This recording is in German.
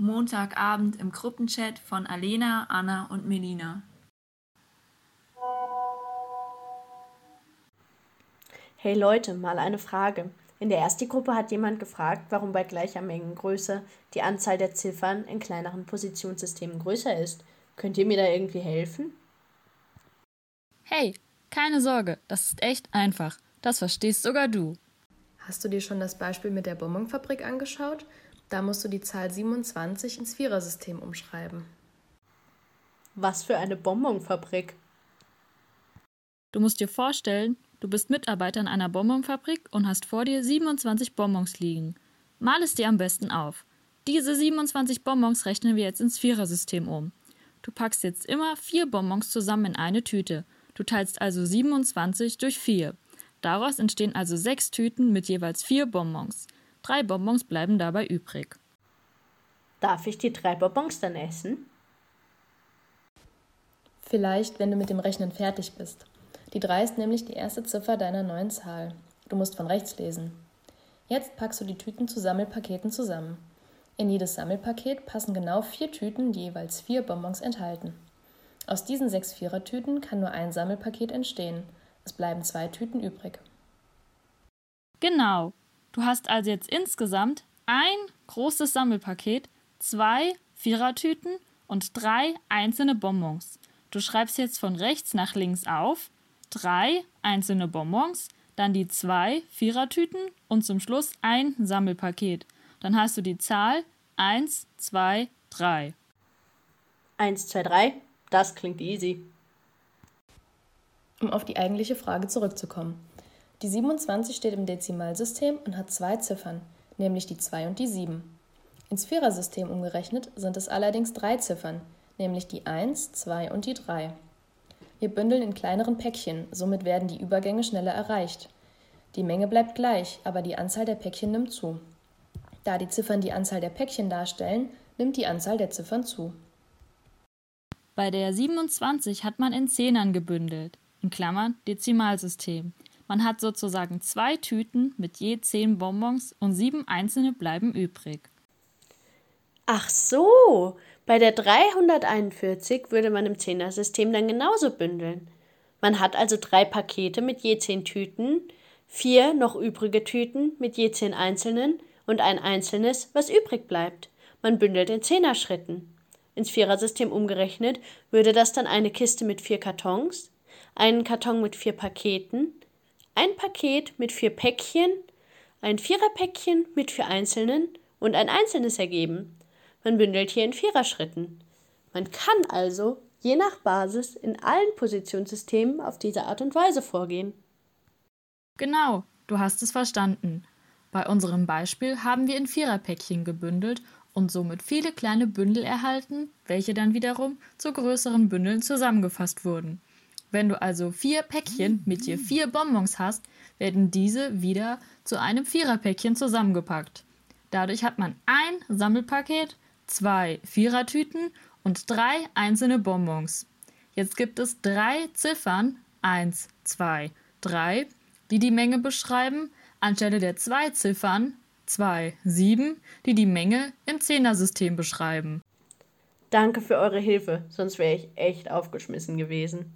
Montagabend im Gruppenchat von Alena, Anna und Melina. Hey Leute, mal eine Frage. In der Ersti-Gruppe hat jemand gefragt, warum bei gleicher Mengengröße die Anzahl der Ziffern in kleineren Positionssystemen größer ist. Könnt ihr mir da irgendwie helfen? Hey, keine Sorge, das ist echt einfach. Das verstehst sogar du. Hast du dir schon das Beispiel mit der Bonbonfabrik angeschaut? Da musst du die Zahl 27 ins Vierersystem umschreiben. Was für eine Bonbonfabrik? Du musst dir vorstellen, Du bist Mitarbeiter in einer Bonbonfabrik und hast vor dir 27 Bonbons liegen. Mal es dir am besten auf. Diese 27 Bonbons rechnen wir jetzt ins Vierersystem um. Du packst jetzt immer vier Bonbons zusammen in eine Tüte. Du teilst also 27 durch 4. Daraus entstehen also sechs Tüten mit jeweils vier Bonbons. Drei Bonbons bleiben dabei übrig. Darf ich die drei Bonbons dann essen? Vielleicht, wenn du mit dem Rechnen fertig bist. Die 3 ist nämlich die erste Ziffer deiner neuen Zahl. Du musst von rechts lesen. Jetzt packst du die Tüten zu Sammelpaketen zusammen. In jedes Sammelpaket passen genau vier Tüten, die jeweils vier Bonbons enthalten. Aus diesen sechs Vierertüten kann nur ein Sammelpaket entstehen. Es bleiben zwei Tüten übrig. Genau. Du hast also jetzt insgesamt ein großes Sammelpaket, zwei Vierertüten und drei einzelne Bonbons. Du schreibst jetzt von rechts nach links auf drei einzelne Bonbons, dann die zwei Vierertüten und zum Schluss ein Sammelpaket. Dann hast du die Zahl 1, 2, 3. 1, 2, 3, das klingt easy. Um auf die eigentliche Frage zurückzukommen. Die 27 steht im Dezimalsystem und hat zwei Ziffern, nämlich die 2 und die 7. Ins Vierersystem umgerechnet sind es allerdings drei Ziffern, nämlich die 1, 2 und die 3. Wir bündeln in kleineren Päckchen, somit werden die Übergänge schneller erreicht. Die Menge bleibt gleich, aber die Anzahl der Päckchen nimmt zu. Da die Ziffern die Anzahl der Päckchen darstellen, nimmt die Anzahl der Ziffern zu. Bei der 27 hat man in Zehnern gebündelt, in Klammern Dezimalsystem. Man hat sozusagen zwei Tüten mit je zehn Bonbons und sieben einzelne bleiben übrig. Ach so, bei der 341 würde man im Zehnersystem dann genauso bündeln. Man hat also drei Pakete mit je zehn Tüten, vier noch übrige Tüten mit je zehn einzelnen und ein einzelnes, was übrig bleibt. Man bündelt in Zehnerschritten. Ins Vierersystem umgerechnet würde das dann eine Kiste mit vier Kartons, einen Karton mit vier Paketen, ein Paket mit vier Päckchen, ein Viererpäckchen mit vier einzelnen und ein einzelnes ergeben. Man bündelt hier in Viererschritten. Man kann also je nach Basis in allen Positionssystemen auf diese Art und Weise vorgehen. Genau, du hast es verstanden. Bei unserem Beispiel haben wir in Viererpäckchen gebündelt und somit viele kleine Bündel erhalten, welche dann wiederum zu größeren Bündeln zusammengefasst wurden. Wenn du also vier Päckchen mit je vier Bonbons hast, werden diese wieder zu einem Viererpäckchen zusammengepackt. Dadurch hat man ein Sammelpaket zwei Vierertüten und drei einzelne Bonbons. Jetzt gibt es drei Ziffern, 1, 2, 3, die die Menge beschreiben, anstelle der zwei Ziffern, 2, 7, die die Menge im Zehnersystem beschreiben. Danke für eure Hilfe, sonst wäre ich echt aufgeschmissen gewesen.